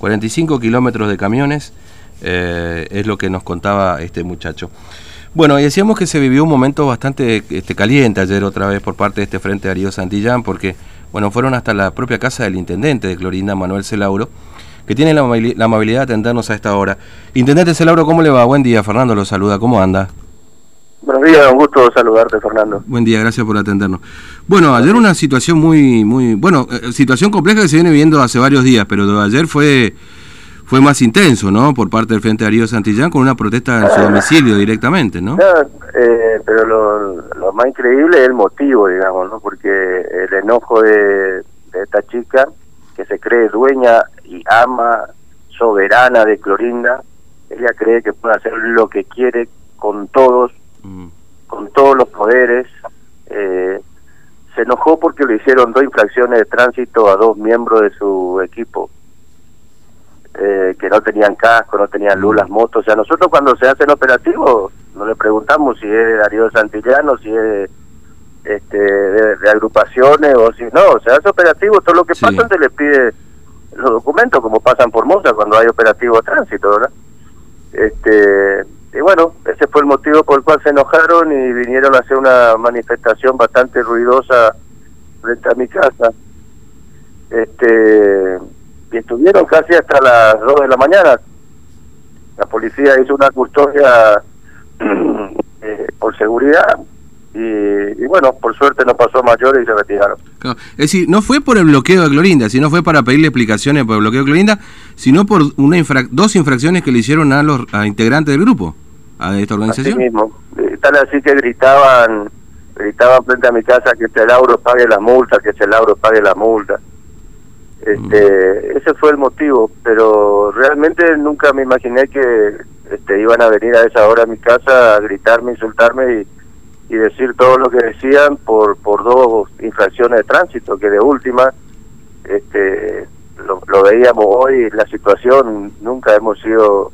45 kilómetros de camiones, eh, es lo que nos contaba este muchacho. Bueno, y decíamos que se vivió un momento bastante este, caliente ayer otra vez por parte de este Frente Darío Santillán, porque bueno, fueron hasta la propia casa del intendente de Clorinda, Manuel Celauro, que tiene la, amabilidad de atendernos a esta hora. Intendente Celauro, ¿cómo le va? Buen día, Fernando lo saluda, ¿cómo anda? Buenos días, un gusto saludarte, Fernando. Buen día, gracias por atendernos. Bueno, ayer una situación muy, muy, bueno, eh, situación compleja que se viene viendo hace varios días, pero ayer fue fue más intenso, ¿no? Por parte del Frente Darío Santillán con una protesta en su domicilio directamente, ¿no? Eh, pero lo, más increíble es el motivo, digamos, ¿no? Porque el enojo de, esta chica, que se cree dueña y ama, soberana de Clorinda, ella cree que puede hacer lo que quiere con todos, mm. con todos los poderes. Eh, se enojó porque le hicieron dos infracciones de tránsito a dos miembros de su equipo eh, que no tenían casco, no tenían luz las motos. O sea, nosotros cuando se hacen operativos, no le preguntamos si es Darío Santillano, si es este, de, agrupaciones o si no. O sea, hace operativos, todo lo que pasa se le pide los documentos, como pasan por Moza cuando hay operativo de tránsito, ¿verdad? Este, y bueno, ese fue el motivo por el cual se enojaron y vinieron a hacer una manifestación bastante ruidosa frente a mi casa. Este y estuvieron casi hasta las 2 de la mañana. La policía hizo una custodia eh, por seguridad y, bueno, por suerte no pasó mayores y se retiraron. Es decir, no fue por el bloqueo de Clorinda, sino fue para pedirle explicaciones por el bloqueo de Clorinda, sino por una dos infracciones que le hicieron a los integrantes del grupo, a esta organización. Así mismo, eh, tal así que gritaban, gritaban frente a mi casa que este Lauro pague la multa, que este Lauro pague la multa. Este, ese fue el motivo, pero realmente nunca me imaginé que este, iban a venir a esa hora a mi casa a gritarme, insultarme y, decir todo lo que decían por, por dos infracciones de tránsito, que de última este, lo, veíamos hoy, la situación, nunca hemos sido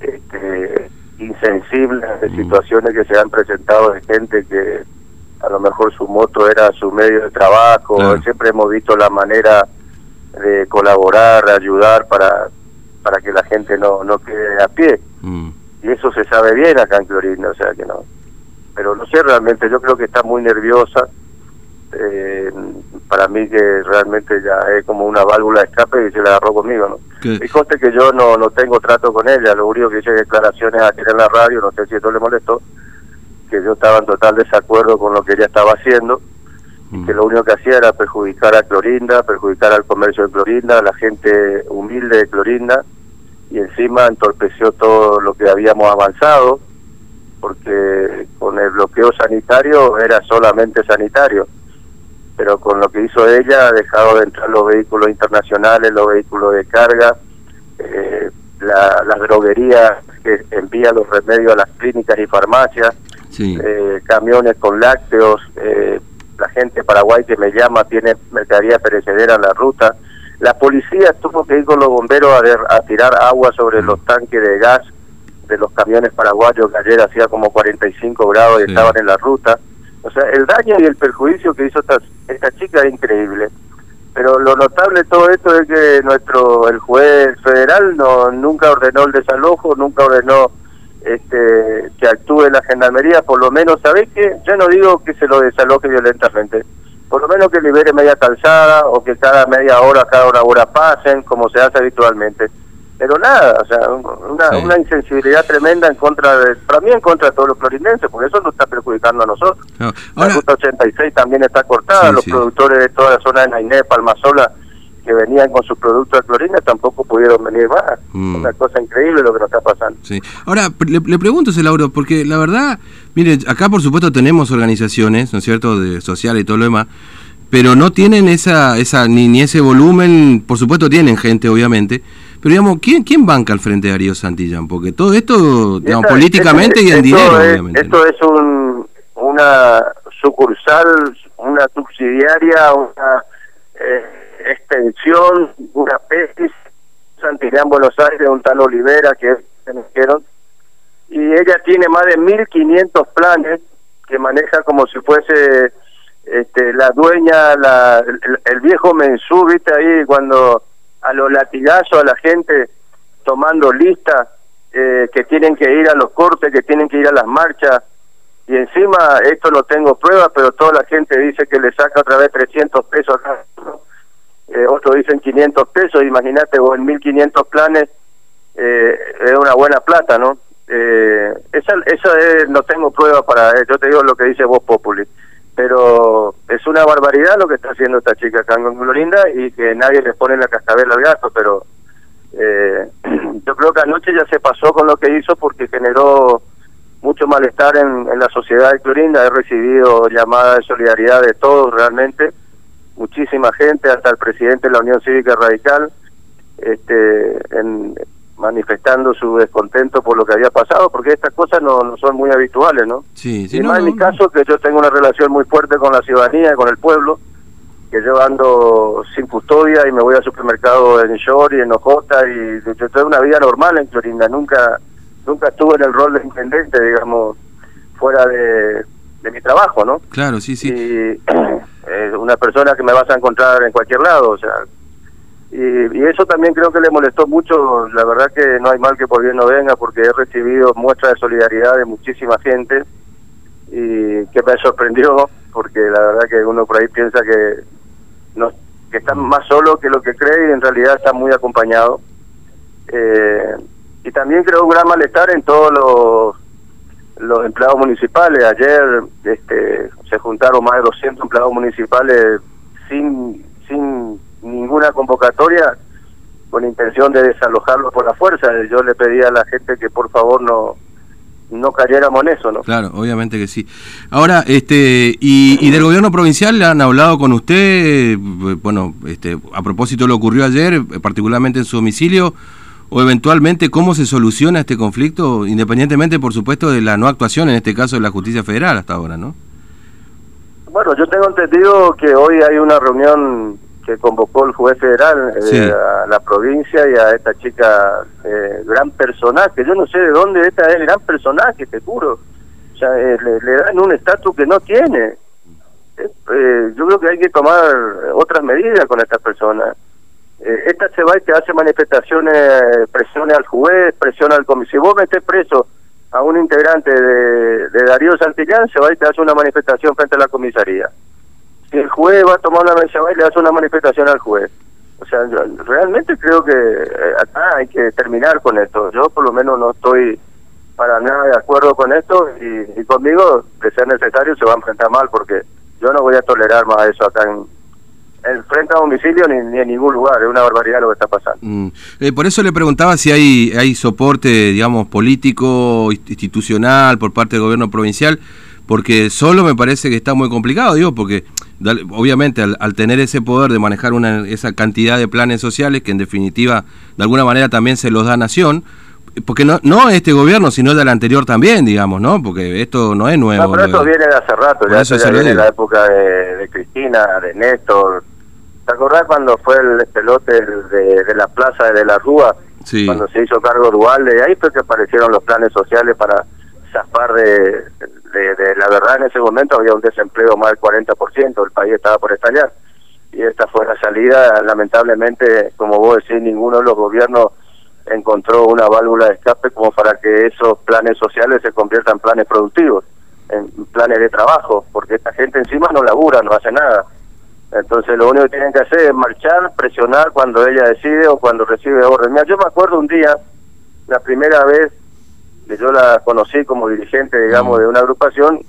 este, insensibles de mm. situaciones que se han presentado de gente que a lo mejor su moto era su medio de trabajo, siempre hemos visto la manera de colaborar, ayudar para, para que la gente no, no quede a pie. Mm. Y eso se sabe bien acá en Clorinda, o sea que no. Pero no sé realmente, yo creo que está muy nerviosa. Eh, para mí que realmente ya es como una válvula de escape y se la agarró conmigo, ¿no? Y conste que yo no, no tengo trato con ella, lo único que hice declaraciones aquí en la radio, no sé si esto le molestó, que yo estaba en total desacuerdo con lo que ella estaba haciendo que lo único que hacía era perjudicar a Clorinda, perjudicar al comercio de Clorinda, a la gente humilde de Clorinda, y encima entorpeció todo lo que habíamos avanzado, porque con el bloqueo sanitario era solamente sanitario, pero con lo que hizo ella ha dejado de entrar los vehículos internacionales, los vehículos de carga, eh, la, las droguerías que envían los remedios a las clínicas y farmacias, eh, camiones con lácteos, eh, la gente de Paraguay que me llama tiene mercadería perecedera en la ruta. La policía tuvo que ir con los bomberos a, tirar agua sobre los tanques de gas de los camiones paraguayos que ayer hacía como 45 grados y estaban en la ruta. O sea, el daño y el perjuicio que hizo esta, esta chica es increíble. Pero lo notable de todo esto es que nuestro el juez federal no nunca ordenó el desalojo, nunca ordenó este, que actúe la gendarmería, por lo menos, ¿sabés qué? Yo no digo que se lo desaloje violentamente, por lo menos que libere media calzada o que cada media hora, cada una hora pasen, como se hace habitualmente. Pero nada, o sea, una, una insensibilidad tremenda en contra de, para mí en contra de todos los florindenses, porque eso nos está perjudicando a nosotros. La ruta 86 también está cortada, los productores de toda la zona de Nainé, Palmasola, que venían con sus productos de clorina tampoco pudieron venir más. Mm. Una cosa increíble lo que nos está pasando. Sí. Ahora, le, le pregunto, Lauro, porque la verdad, mire, acá por supuesto tenemos organizaciones, ¿no es cierto?, de social y todo lo demás, pero no tienen esa, esa ni, ni ese volumen, por supuesto tienen gente, obviamente, pero digamos, ¿quién, quién banca al frente de Darío Santillán? Porque todo esto, digamos, políticamente y en dinero, obviamente. Esto es un, una sucursal, una subsidiaria, una... Eh, extensión, una pesis, Santillán, Buenos Aires, un tal Olivera que se me dijeron, y ella tiene más de 1500 planes que maneja como si fuese este, la dueña, la, el, viejo mensú, viste ahí cuando a los latigazos a la gente tomando listas eh, que tienen que ir a los cortes, que tienen que ir a las marchas, y encima esto no tengo pruebas, pero toda la gente dice que le saca otra vez 300 pesos acá, eh, otros dicen 500 pesos, imagínate, o en 1500 planes eh, es una buena plata, ¿no? Eh, esa esa no tengo pruebas para, yo te digo lo que dice vos Populi, pero es una barbaridad lo que está haciendo esta chica acá en Glorinda y que nadie le pone la cascabel al gato, pero eh, yo creo que anoche ya se pasó con lo que hizo porque generó mucho malestar en, en la sociedad de Clorinda. He recibido llamadas de solidaridad de todos realmente, muchísima gente, hasta el presidente de la Unión Cívica Radical, este, en, manifestando su descontento por lo que había pasado, porque estas cosas no, no son muy habituales, ¿no? Sí, sí, y no, en no, mi caso, que yo tengo una relación muy fuerte con la ciudadanía, con el pueblo, que yo ando sin custodia y me voy al supermercado en Short y en Ojota y yo tengo una vida normal en Clorinda, nunca nunca estuve en el rol de intendente, digamos, fuera de, de mi trabajo, ¿no? Claro, sí, sí. Y es una persona que me vas a encontrar en cualquier lado, o sea, y, y eso también creo que le molestó mucho, la verdad que no hay mal que por bien no venga, porque he recibido muestras de solidaridad de muchísima gente y que me sorprendió, porque la verdad que uno por ahí piensa que no que está más solo que lo que cree y en realidad está muy acompañado. Eh, y también creo un gran malestar en todos los los empleados municipales. Ayer este, se juntaron más de 200 empleados municipales sin sin ninguna convocatoria con intención de desalojarlos por la fuerza. Yo le pedí a la gente que por favor no no cayéramos en eso, ¿no? Claro, obviamente que sí. Ahora, este, y, y del gobierno provincial le han hablado con usted, eh, bueno, este, a propósito de lo ocurrió ayer, eh, particularmente en su domicilio, o eventualmente cómo se soluciona este conflicto, independientemente, por supuesto, de la no actuación, en este caso de la justicia federal hasta ahora, ¿no? Bueno, yo tengo entendido que hoy hay una reunión que convocó el juez federal eh, Sí. a la provincia y a esta chica eh, gran personaje. Yo no sé de dónde esta es gran personaje, te juro. O sea, eh, le, le dan un estatus que no tiene. Eh, yo creo que hay que tomar otras medidas con esta persona. Eh, esta se va y te hace manifestaciones, presiones al juez, presiona al comisario. Si vos metés preso a un integrante de, de Darío Santillán, se va y te hace una manifestación frente a la comisaría el juez va a tomar una mesa y le hace una manifestación al juez. O sea, yo realmente creo que eh, acá hay que terminar con esto. Yo por lo menos no estoy para nada de acuerdo con esto y, y conmigo, de ser necesario, se va a enfrentar mal porque yo no voy a tolerar más eso acá en, en frente a domicilio ni, en ningún lugar. Es una barbaridad lo que está pasando. Mm. Eh, por eso le preguntaba si hay, hay soporte, digamos, político, inst- institucional por parte del gobierno provincial, porque solo me parece que está muy complicado, digo, porque obviamente al, al tener ese poder de manejar una, esa cantidad de planes sociales, que en definitiva de alguna manera también se los da Nación, porque no, no este gobierno, sino del anterior también, digamos, ¿no? Porque esto no es nuevo. No, pero esto de- viene de hace rato, ya, eso ya viene de la época de, de Cristina, de Néstor. ¿Te acordás cuando fue el pelote de, de la plaza de, de la Rúa? Sí. Cuando se hizo cargo Dualde, y ahí fue que aparecieron los planes sociales para zafar de, de, la verdad en ese momento había un desempleo más del 40%, el país estaba por estallar. Y esta fue la salida, lamentablemente, como vos decís, ninguno de los gobiernos encontró una válvula de escape como para que esos planes sociales se conviertan en planes productivos, en planes de trabajo, porque esta gente encima no labura, no hace nada. Entonces lo único que tienen que hacer es marchar, presionar cuando ella decide o cuando recibe orden. Mira, yo me acuerdo un día, la primera vez que yo la conocí como dirigente, digamos, Mm. de una agrupación,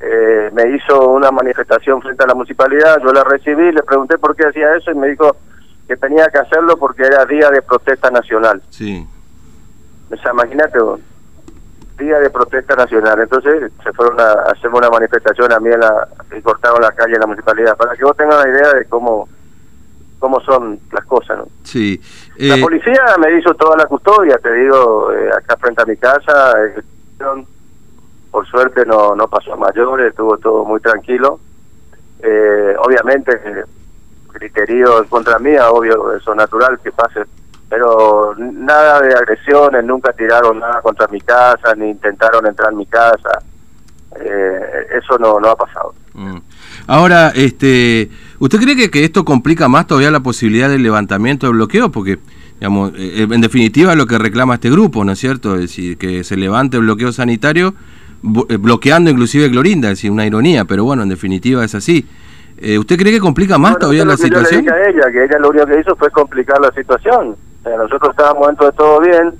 eh, me hizo una manifestación frente a la municipalidad, yo la recibí, le pregunté por qué hacía eso y me dijo que tenía que hacerlo porque era día de protesta nacional. Sí. O sea, imagínate, vos, día de protesta nacional. Entonces se fueron a hacer una manifestación a mí en la, y cortaron la calle en la municipalidad, para que vos tengas una idea de cómo cómo son las cosas, ¿no? Sí. La Eh, policía me hizo toda la custodia, te digo, eh, acá frente a mi casa. eh, por suerte no, no pasó a mayores, estuvo todo muy tranquilo. Eh, obviamente, criterio en contra mía, obvio, eso es natural que pase. Pero nada de agresiones, nunca tiraron nada contra mi casa, ni intentaron entrar en mi casa. Eso no, no ha pasado. Mm. Ahora, este, ¿Usted cree que, que, esto complica más todavía la posibilidad del levantamiento del bloqueo? Porque, digamos, eh, en definitiva es lo que reclama este grupo, ¿no es cierto? Es decir, que se levante el bloqueo sanitario eh, bloqueando inclusive Clorinda, es decir, una ironía, pero bueno, en definitiva es así. Eh, ¿Usted cree que complica más todavía la situación? Yo le dije a ella, que ella lo único que hizo fue complicar la situación. O sea, nosotros estábamos dentro de todo bien,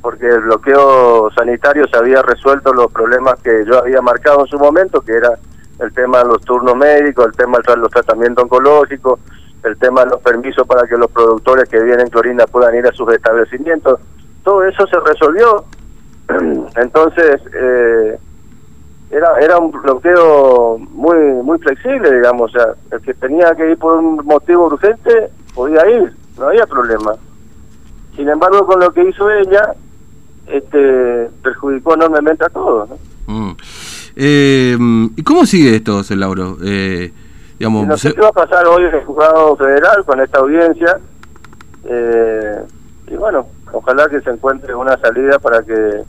porque el bloqueo sanitario se había resuelto los problemas que yo había marcado en su momento, que era el tema de los turnos médicos, el tema de los tratamientos oncológicos, el tema de los permisos para que los productores que vienen en Clorinda puedan ir a sus establecimientos. Todo eso se resolvió. Entonces, eh, era era un bloqueo muy muy flexible, digamos. O sea, el que tenía que ir por un motivo urgente podía ir, no había problema. Sin embargo, con lo que hizo ella, este perjudicó enormemente a todos. ¿no? Mm. Eh, ¿Y cómo sigue esto, Lauro? Eh, digamos, no sé qué va a pasar hoy en el juzgado federal con esta audiencia. Eh, y bueno, ojalá que se encuentre una salida para que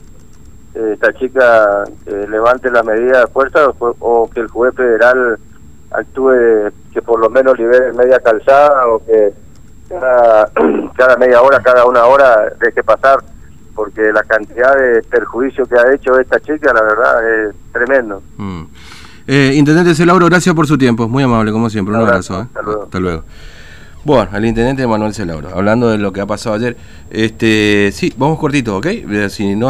eh, esta chica levante la medida de fuerza o, que el juez federal actúe, que por lo menos libere media calzada o que cada, cada media hora, cada una hora deje pasar porque la cantidad de perjuicio que ha hecho esta chica, la verdad, es tremendo. Mm. Eh, Intendente Celauro, gracias por su tiempo, muy amable, como siempre, un abrazo. ¿eh? Hasta, luego. Bueno, al Intendente Manuel Celauro, hablando de lo que ha pasado ayer, este, sí, vamos cortito, ¿ok? Si no